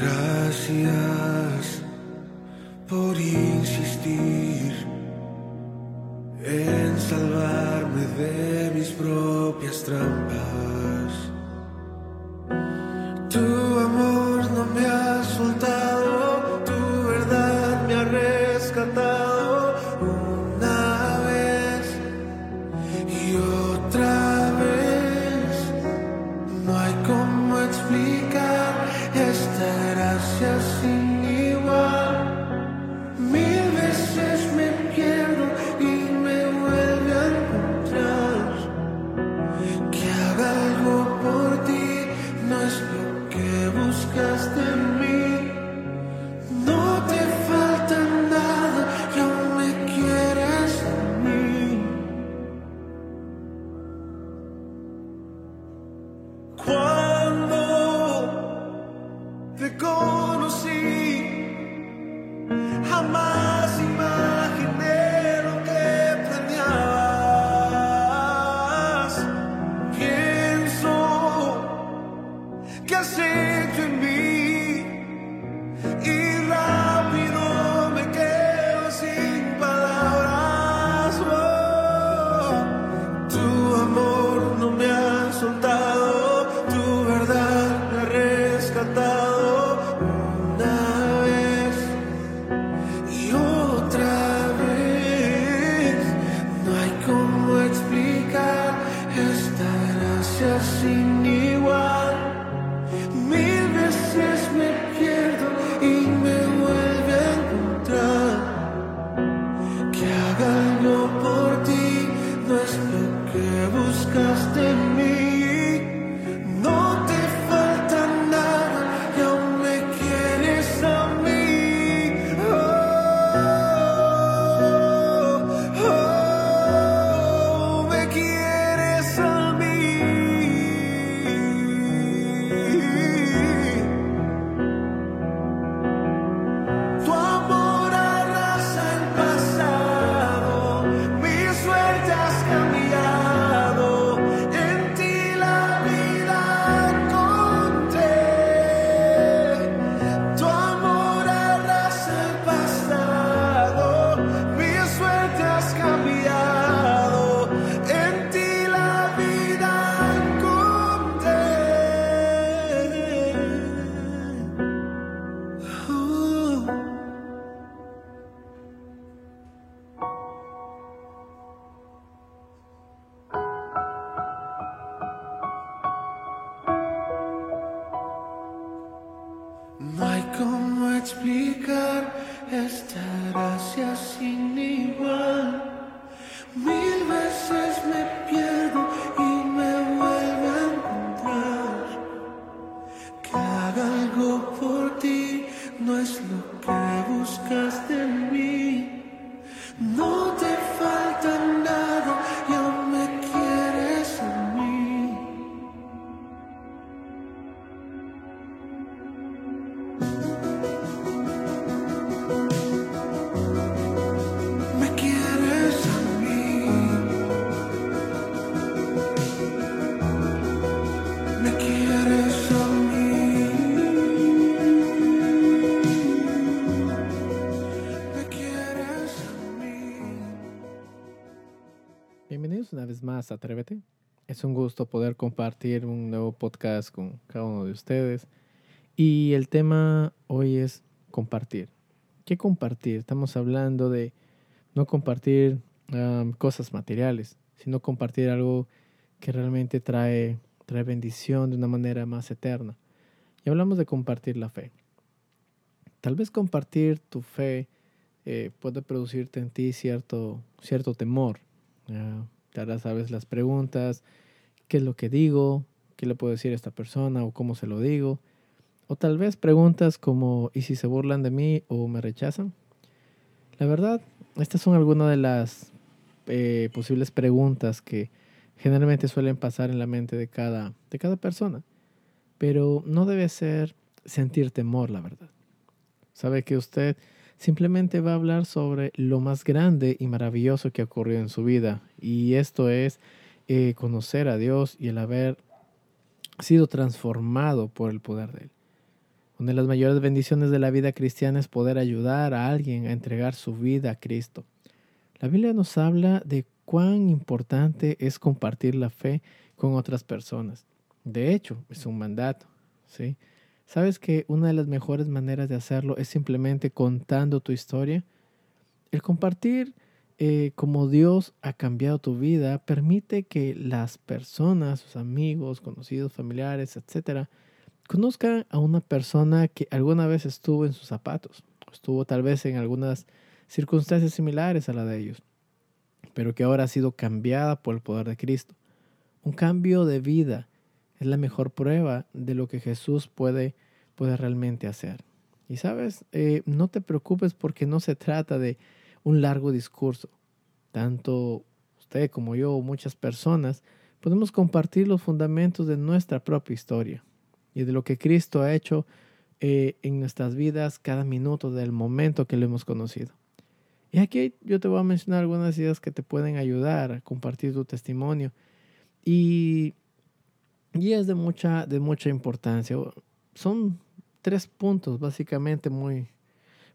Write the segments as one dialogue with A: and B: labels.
A: Gracias por insistir en salvarme de mis propias trampas. no es lo que buscas de mí. No te
B: más Atrévete. Es un gusto poder compartir un nuevo podcast con cada uno de ustedes. Y el tema hoy es compartir. ¿Qué compartir? Estamos hablando de no compartir cosas materiales, sino compartir algo que realmente trae, trae bendición de una manera más eterna. Y hablamos de compartir la fe. Tal vez compartir tu fe eh, puede producirte en ti cierto, cierto temor. Ah, te harás a veces las preguntas, ¿qué es lo que digo? ¿Qué le puedo decir a esta persona? ¿O cómo se lo digo? O tal vez preguntas como, ¿y si se burlan de mí o me rechazan? La verdad, estas son algunas de las eh, posibles preguntas que generalmente suelen pasar en la mente de cada, de cada persona. Pero no debe ser sentir temor, la verdad. Sabe que usted simplemente va a hablar sobre lo más grande y maravilloso que ocurrió en su vida. Y esto es eh, conocer a Dios y el haber sido transformado por el poder de Él. Una de las mayores bendiciones de la vida cristiana es poder ayudar a alguien a entregar su vida a Cristo. La Biblia nos habla de cuán importante es compartir la fe con otras personas. De hecho, es un mandato, ¿sí? ¿Sabes que una de las mejores maneras de hacerlo es simplemente contando tu historia? El compartir eh, cómo Dios ha cambiado tu vida permite que las personas, sus amigos, conocidos, familiares, etcétera, conozcan a una persona que alguna vez estuvo en sus zapatos, estuvo tal vez en algunas circunstancias similares a la de ellos, pero que ahora ha sido cambiada por el poder de Cristo. Un cambio de vida es la mejor prueba de lo que Jesús puede, puede realmente hacer. Y sabes, eh, no te preocupes porque no se trata de un largo discurso. Tanto usted como yo muchas personas podemos compartir los fundamentos de nuestra propia historia y de lo que Cristo ha hecho eh, en nuestras vidas cada minuto del momento que lo hemos conocido. Y aquí yo te voy a mencionar algunas ideas que te pueden ayudar a compartir tu testimonio. Y y es de mucha, de mucha importancia. Son tres puntos básicamente muy,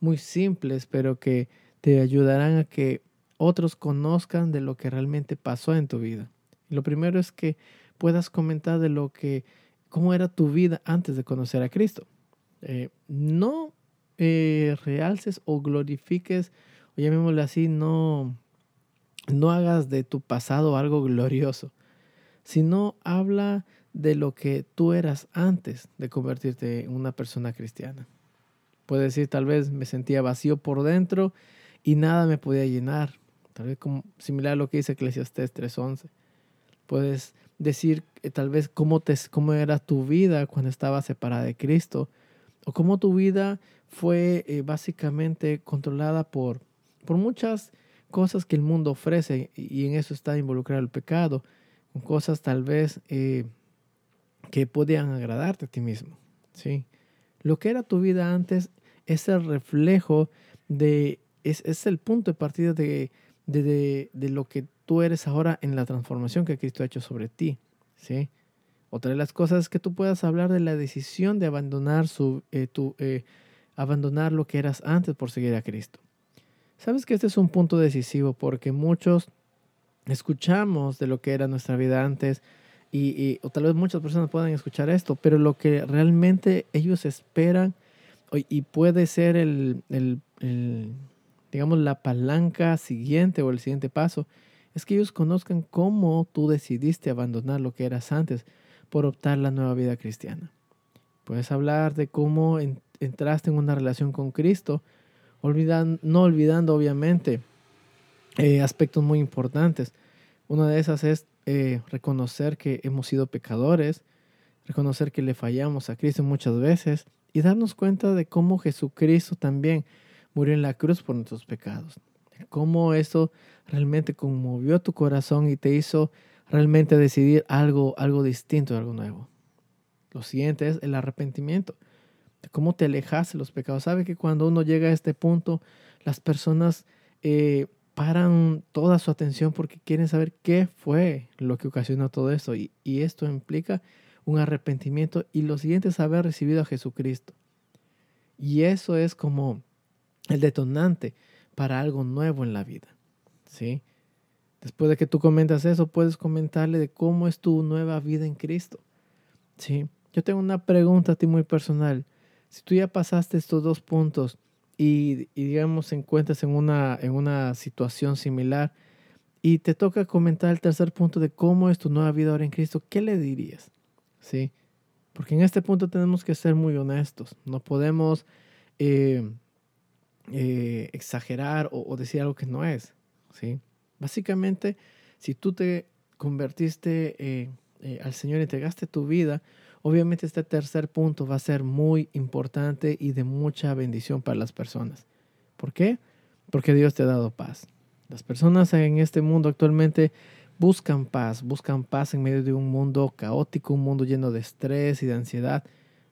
B: muy simples, pero que te ayudarán a que otros conozcan de lo que realmente pasó en tu vida. Lo primero es que puedas comentar de lo que, cómo era tu vida antes de conocer a Cristo. Eh, no eh, realces o glorifiques, o llamémosle así, no, no hagas de tu pasado algo glorioso, sino habla de lo que tú eras antes de convertirte en una persona cristiana. Puedes decir, tal vez me sentía vacío por dentro y nada me podía llenar. Tal vez como, similar a lo que dice Eclesiastes 3.11. Puedes decir eh, tal vez cómo, te, cómo era tu vida cuando estabas separada de Cristo o cómo tu vida fue eh, básicamente controlada por, por muchas cosas que el mundo ofrece y en eso está involucrado el pecado, cosas tal vez eh, que podían agradarte a ti mismo. ¿sí? Lo que era tu vida antes es el reflejo de, es, es el punto de partida de, de, de, lo que tú eres ahora en la transformación que Cristo ha hecho sobre ti. ¿sí? Otra de las cosas es que tú puedas hablar de la decisión de abandonar, su, eh, tu, eh, abandonar lo que eras antes por seguir a Cristo. Sabes que este es un punto decisivo porque muchos escuchamos de lo que era nuestra vida antes, y, o tal vez muchas personas puedan escuchar esto, pero lo que realmente ellos esperan y puede ser el, el, digamos, la palanca siguiente o el siguiente paso, es que ellos conozcan cómo tú decidiste abandonar lo que eras antes por optar la nueva vida cristiana. Puedes hablar de cómo entraste en una relación con Cristo, olvidando, no olvidando obviamente eh, aspectos muy importantes. Una de esas es eh, reconocer que hemos sido pecadores, reconocer que le fallamos a Cristo muchas veces y darnos cuenta de cómo Jesucristo también murió en la cruz por nuestros pecados. Cómo eso realmente conmovió tu corazón y te hizo realmente decidir algo, algo distinto, algo nuevo. Lo siguiente es el arrepentimiento. Cómo te alejaste de los pecados. Sabe que cuando uno llega a este punto, las personas eh, paran toda su atención porque quieren saber qué fue lo que ocasionó todo esto. Y, esto implica un arrepentimiento y lo siguiente es haber recibido a Jesucristo. Y eso es como el detonante para algo nuevo en la vida. ¿sí? Después de que tú comentas eso, puedes comentarle de cómo es tu nueva vida en Cristo. ¿sí? Yo tengo una pregunta a ti muy personal. Si tú ya pasaste estos dos puntos, y, digamos, encuentras en una, en una situación similar y te toca comentar el tercer punto de cómo es tu nueva vida ahora en Cristo, ¿qué le dirías? ¿Sí? Porque en este punto tenemos que ser muy honestos. No podemos eh, eh, exagerar o, o decir algo que no es. ¿sí? Básicamente, si tú te convertiste eh, eh, al Señor y entregaste tu vida, obviamente este tercer punto va a ser muy importante y de mucha bendición para las personas. ¿Por qué? Porque Dios te ha dado paz. Las personas en este mundo actualmente buscan paz, buscan paz en medio de un mundo caótico, un mundo lleno de estrés y de ansiedad.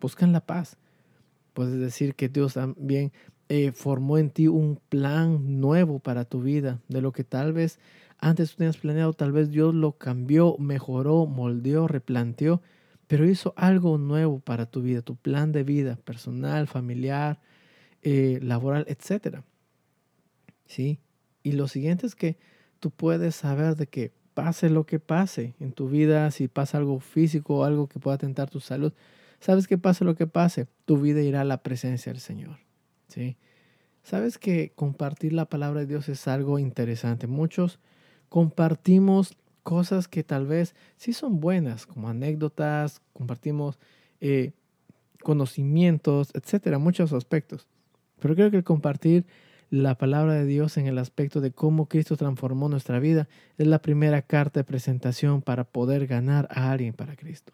B: Buscan la paz. Puedes decir que Dios también eh, formó en ti un plan nuevo para tu vida, de lo que tal vez antes tú tenías planeado, tal vez Dios lo cambió, mejoró, moldeó, replanteó, pero hizo algo nuevo para tu vida, tu plan de vida personal, familiar, eh, laboral, etc. ¿Sí? Y lo siguiente es que tú puedes saber de que pase lo que pase en tu vida, si pasa algo físico o algo que pueda atentar tu salud, sabes que pase lo que pase, tu vida irá a la presencia del Señor. ¿sí? Sabes que compartir la palabra de Dios es algo interesante. Muchos compartimos cosas que tal vez sí son buenas, como anécdotas, compartimos eh, conocimientos, etcétera, muchos aspectos. Pero creo que el compartir la palabra de Dios en el aspecto de cómo Cristo transformó nuestra vida es la primera carta de presentación para poder ganar a alguien para Cristo.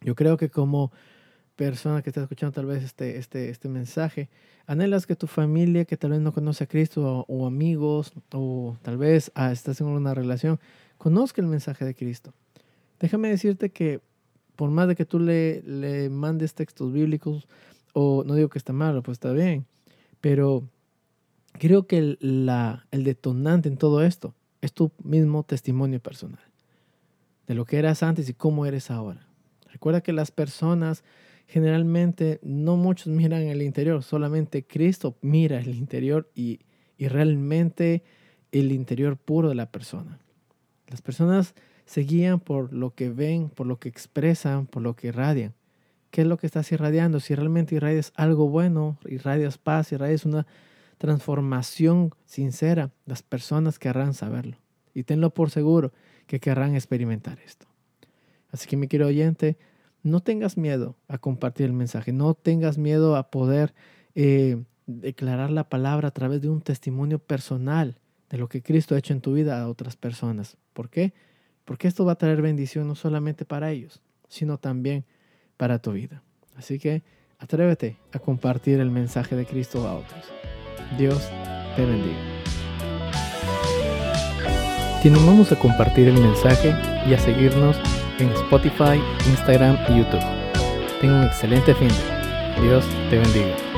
B: Yo creo que como persona que está escuchando tal vez este, este, este mensaje, anhelas que tu familia que tal vez no conoce a Cristo o, o amigos o tal vez ah, estás en una relación, conozca el mensaje de Cristo. Déjame decirte que por más de que tú le, le mandes textos bíblicos, o no digo que está malo, pues está bien, pero creo que el, la, el detonante en todo esto es tu mismo testimonio personal, de lo que eras antes y cómo eres ahora. Recuerda que las personas generalmente no muchos miran el interior, solamente Cristo mira el interior y, y realmente el interior puro de la persona. Las personas se guían por lo que ven, por lo que expresan, por lo que irradian. ¿Qué es lo que estás irradiando? Si realmente irradias algo bueno, irradias paz, irradias una transformación sincera, las personas querrán saberlo. Y tenlo por seguro que querrán experimentar esto. Así que mi querido oyente, no tengas miedo a compartir el mensaje, no tengas miedo a poder eh, declarar la palabra a través de un testimonio personal de lo que Cristo ha hecho en tu vida a otras personas. ¿Por qué? Porque esto va a traer bendición no solamente para ellos, sino también para tu vida. Así que atrévete a compartir el mensaje de Cristo a otros. Dios te bendiga. Te animamos a compartir el mensaje y a seguirnos en Spotify, Instagram y YouTube. Tenga un excelente fin. Dios te bendiga.